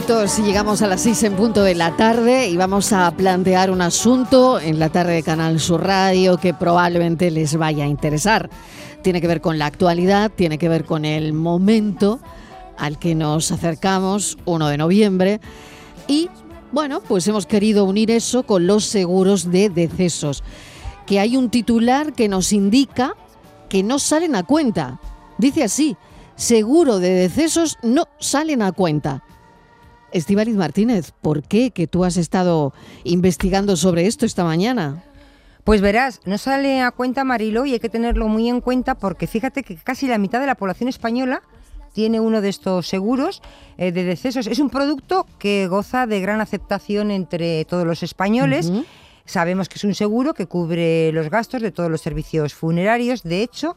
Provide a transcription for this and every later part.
Minutos y llegamos a las seis en punto de la tarde y vamos a plantear un asunto en la tarde de Canal Sur Radio que probablemente les vaya a interesar. Tiene que ver con la actualidad, tiene que ver con el momento al que nos acercamos, 1 de noviembre, y bueno, pues hemos querido unir eso con los seguros de decesos, que hay un titular que nos indica que no salen a cuenta. Dice así, seguro de decesos no salen a cuenta. Estíbaliz Martínez, ¿por qué que tú has estado investigando sobre esto esta mañana? Pues verás, no sale a cuenta Marilo y hay que tenerlo muy en cuenta porque fíjate que casi la mitad de la población española tiene uno de estos seguros eh, de decesos. Es un producto que goza de gran aceptación entre todos los españoles. Sabemos que es un seguro que cubre los gastos de todos los servicios funerarios. De hecho,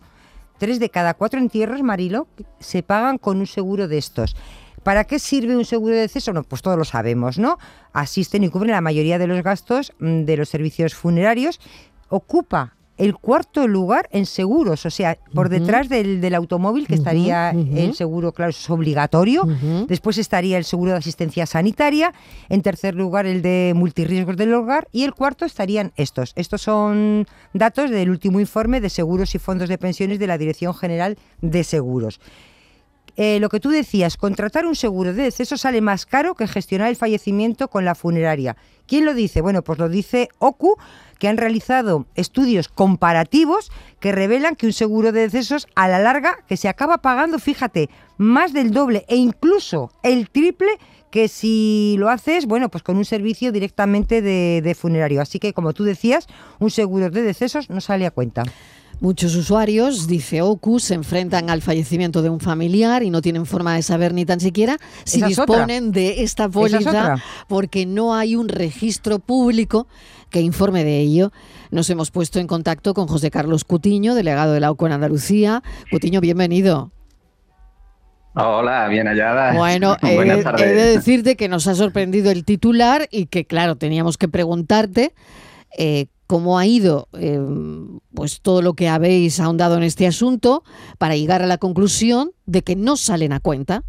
tres de cada cuatro entierros, Marilo, se pagan con un seguro de estos. ¿Para qué sirve un seguro de deceso? No, pues todos lo sabemos, ¿no? Asisten y cubren la mayoría de los gastos mm, de los servicios funerarios. Ocupa el cuarto lugar en seguros, o sea, por detrás del, del automóvil, que estaría el seguro, claro, es obligatorio. Después estaría el seguro de asistencia sanitaria. En tercer lugar, el de multirriesgos del hogar. Y el cuarto estarían estos. Estos son datos del último informe de seguros y fondos de pensiones de la Dirección General de Seguros. Eh, lo que tú decías, contratar un seguro de deceso sale más caro que gestionar el fallecimiento con la funeraria. ¿Quién lo dice? Bueno, pues lo dice OCU, que han realizado estudios comparativos que revelan que un seguro de decesos a la larga que se acaba pagando, fíjate, más del doble e incluso el triple que si lo haces, bueno, pues con un servicio directamente de, de funerario. Así que, como tú decías, un seguro de decesos no sale a cuenta. Muchos usuarios, dice OCU, se enfrentan al fallecimiento de un familiar y no tienen forma de saber ni tan siquiera si Esa es otra. disponen de esta es póliza porque no hay un registro público que informe de ello. Nos hemos puesto en contacto con José Carlos Cutiño, delegado de la OCU en Andalucía. Cutiño, bienvenido. Hola, bien hallada. Bueno, he, de decirte que nos ha sorprendido el titular y que, claro, teníamos que preguntarte eh, cómo ha ido eh, pues todo lo que habéis ahondado en este asunto para llegar a la conclusión de que no salen a cuenta.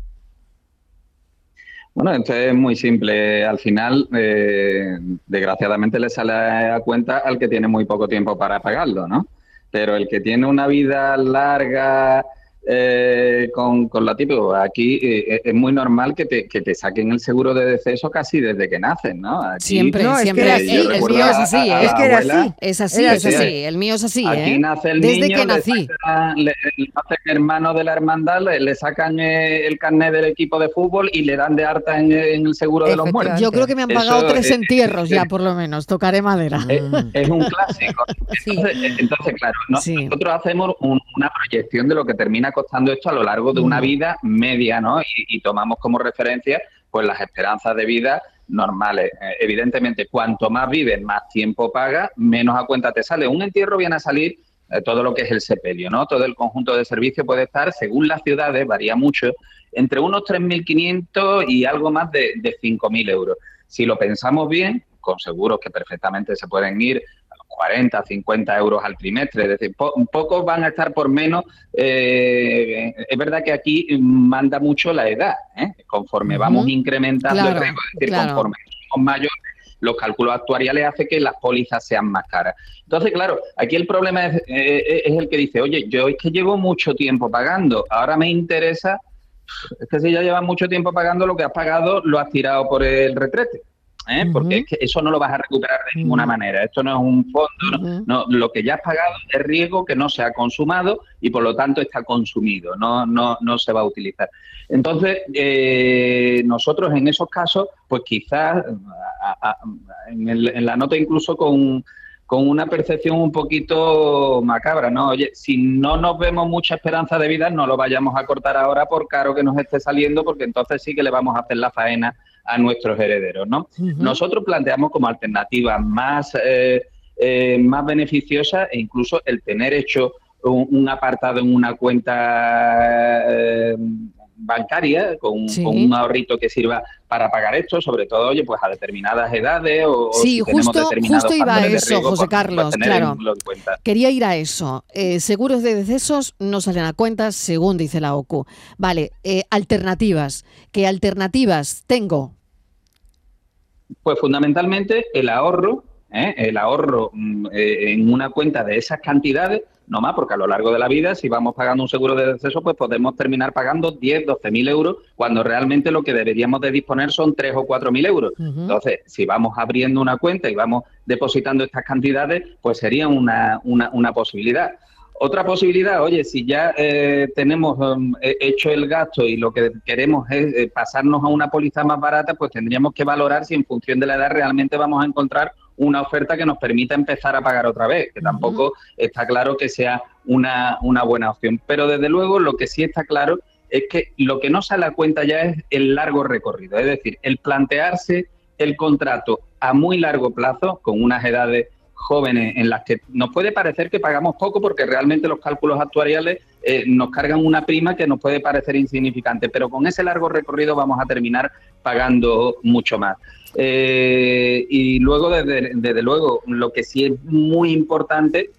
Bueno, esto es muy simple. Al final, eh, desgraciadamente, le sale a cuenta al que tiene muy poco tiempo para pagarlo, ¿no? Pero el que tiene una vida larga eh, con, con lo típico, aquí eh, es muy normal que te, que te saquen el seguro de deceso casi desde que naces, ¿no? Aquí, Siempre, No, es siempre. que el mío es así, a- ¿eh? a Es que era así. Es así, Era es así. así. El mío es así, Aquí ¿eh? nace el Desde niño, que le nací. sacan- le, le hacen hermano de la hermandad, le, le sacan eh, el carnet del equipo de fútbol y le dan de harta en, en el seguro de los muertos. Yo creo que me han Eso, pagado tres eh, entierros ya, por lo menos. Tocaré madera. Es, es un clásico. Sí. Entonces, entonces, claro, no- Sí. nosotros hacemos un- una proyección de lo que termina costando esto a lo largo de una Mm. vida media, ¿no? Y, y tomamos como referencia pues las esperanzas de vida normales. Eh, evidentemente, cuanto más vives, más tiempo pagas, menos a cuenta te sale. Un entierro viene a salir eh, todo lo que es el sepelio, ¿no? Todo el conjunto de servicios puede estar, según las ciudades, varía mucho, entre unos 3.500 y algo más de, de 5.000 euros. Si lo pensamos bien, con seguros que perfectamente se pueden ir 40, 50 euros al trimestre, es decir, po- pocos van a estar por menos. eh, es verdad que aquí manda mucho la edad, ¿eh? conforme vamos incrementando Claro, el riesgo, es decir, claro. conforme somos mayores, los cálculos actuariales hacen que las pólizas sean más caras. Entonces, claro, aquí el problema es, eh, es el que dice, oye, yo es que llevo mucho tiempo pagando, ahora me interesa, es que si ya llevas mucho tiempo pagando, lo que has pagado lo has tirado por el retrete. ¿Eh? porque es que eso no lo vas a recuperar de ninguna manera. Esto no es un fondo, no, lo que ya has pagado es riesgo que no se ha consumado y por lo tanto está consumido, no, no, no se va a utilizar. Entonces, eh, nosotros en esos casos, pues quizás en, la nota incluso con, con una percepción un poquito macabra, ¿no? Oye, si no nos vemos mucha esperanza de vida, no lo vayamos a cortar ahora por caro que nos esté saliendo, porque entonces sí que le vamos a hacer la faena a nuestros herederos. ¿no? Nosotros planteamos como alternativa más, eh, eh, más beneficiosa e incluso el tener hecho un, apartado en una cuenta eh, bancaria con, un ahorrito que sirva para pagar esto, sobre todo, oye, pues a determinadas edades o sí, justo, justo iba a eso, José pues, Carlos, claro. Quería ir a eso. seguros de decesos no salen a cuenta, según dice la OCU. Vale, alternativas. ¿Qué alternativas tengo? Pues fundamentalmente el ahorro, ¿eh? el ahorro mm, eh, en una cuenta de esas cantidades, no más, porque a lo largo de la vida, si vamos pagando un seguro de deceso, pues podemos terminar pagando 10, 12 mil euros, cuando realmente lo que deberíamos de disponer son 3 o 4 mil euros. Entonces, si vamos abriendo una cuenta y vamos depositando estas cantidades, pues sería una, una, una posibilidad. Otra posibilidad, oye, si ya eh, tenemos um, hecho el gasto y lo que queremos es eh, pasarnos a una póliza más barata, pues tendríamos que valorar si en función de la edad realmente vamos a encontrar una oferta que nos permita empezar a pagar otra vez, que tampoco está claro que sea una, una buena opción. Pero desde luego lo que sí está claro es que lo que no sale a cuenta ya es el largo recorrido, es decir, el plantearse el contrato a muy largo plazo, con unas edades jóvenes en las que nos puede parecer que pagamos poco porque realmente los cálculos actuariales eh, nos cargan una prima que nos puede parecer insignificante, pero con ese largo recorrido vamos a terminar pagando mucho más. Eh, y luego, desde, desde luego, lo que sí es muy importante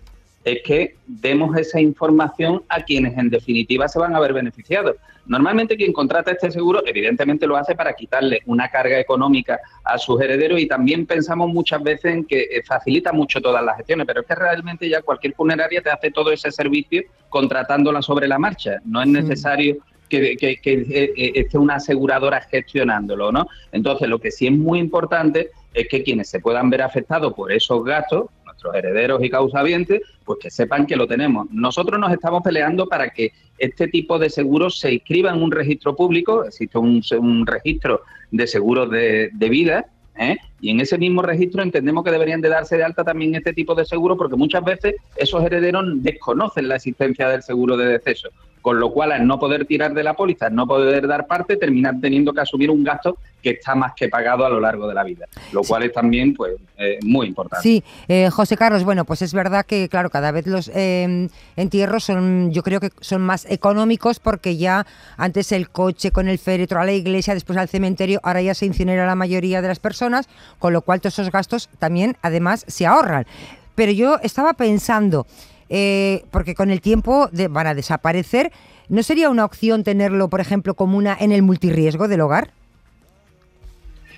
es que demos esa información a quienes en definitiva se van a ver beneficiados. Normalmente quien contrata este seguro evidentemente lo hace para quitarle una carga económica a sus herederos y también pensamos muchas veces en que eh, facilita mucho todas las gestiones, pero es que realmente ya cualquier funeraria te hace todo ese servicio contratándola sobre la marcha. No es necesario que, que, eh, eh, esté una aseguradora gestionándolo, ¿no? Entonces, lo que sí es muy importante es que quienes se puedan ver afectados por esos gastos, nuestros herederos y causavientes, pues que sepan que lo tenemos. Nosotros nos estamos peleando para que este tipo de seguros se inscriba en un registro público, existe un, registro de seguros de, vida, ¿eh? y en ese mismo registro entendemos que deberían de darse de alta también este tipo de seguros porque muchas veces esos herederos desconocen la existencia del seguro de deceso con lo cual al no poder tirar de la póliza, al no poder dar parte, terminar teniendo que asumir un gasto que está más que pagado a lo largo de la vida, lo cual es también pues eh, muy importante. Sí, eh, José Carlos, bueno, pues es verdad que claro, cada vez los eh, entierros son, yo creo que son más económicos porque ya antes el coche con el féretro a la iglesia, después al cementerio, ahora ya se incinera la mayoría de las personas, con lo cual todos esos gastos también además se ahorran. Pero yo estaba pensando, eh, porque con el tiempo van a desaparecer. ¿No sería una opción tenerlo, por ejemplo, como una en el multirriesgo del hogar?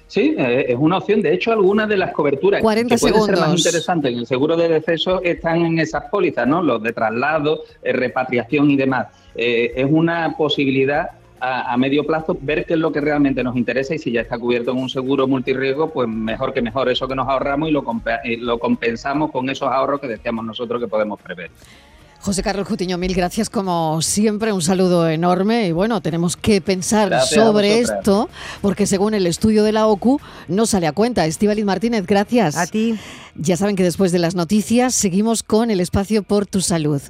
Sí, eh, es una opción. De hecho, algunas de las coberturas que pueden ser más interesantes en el seguro de deceso están en esas pólizas, ¿no? Los de traslado, eh, repatriación y demás. es una posibilidad a, medio plazo ver qué es lo que realmente nos interesa y si ya está cubierto en un seguro multirriesgo, pues mejor que mejor eso que nos ahorramos y lo, lo compensamos con esos ahorros que decíamos nosotros que podemos prever. José Carlos Cutiño, mil gracias como siempre, un saludo enorme y bueno, tenemos que pensar sobre esto porque según el estudio de la OCU no sale a cuenta. Estíbaliz Martínez, gracias. A ti. Ya saben que después de las noticias seguimos con el espacio por tu salud.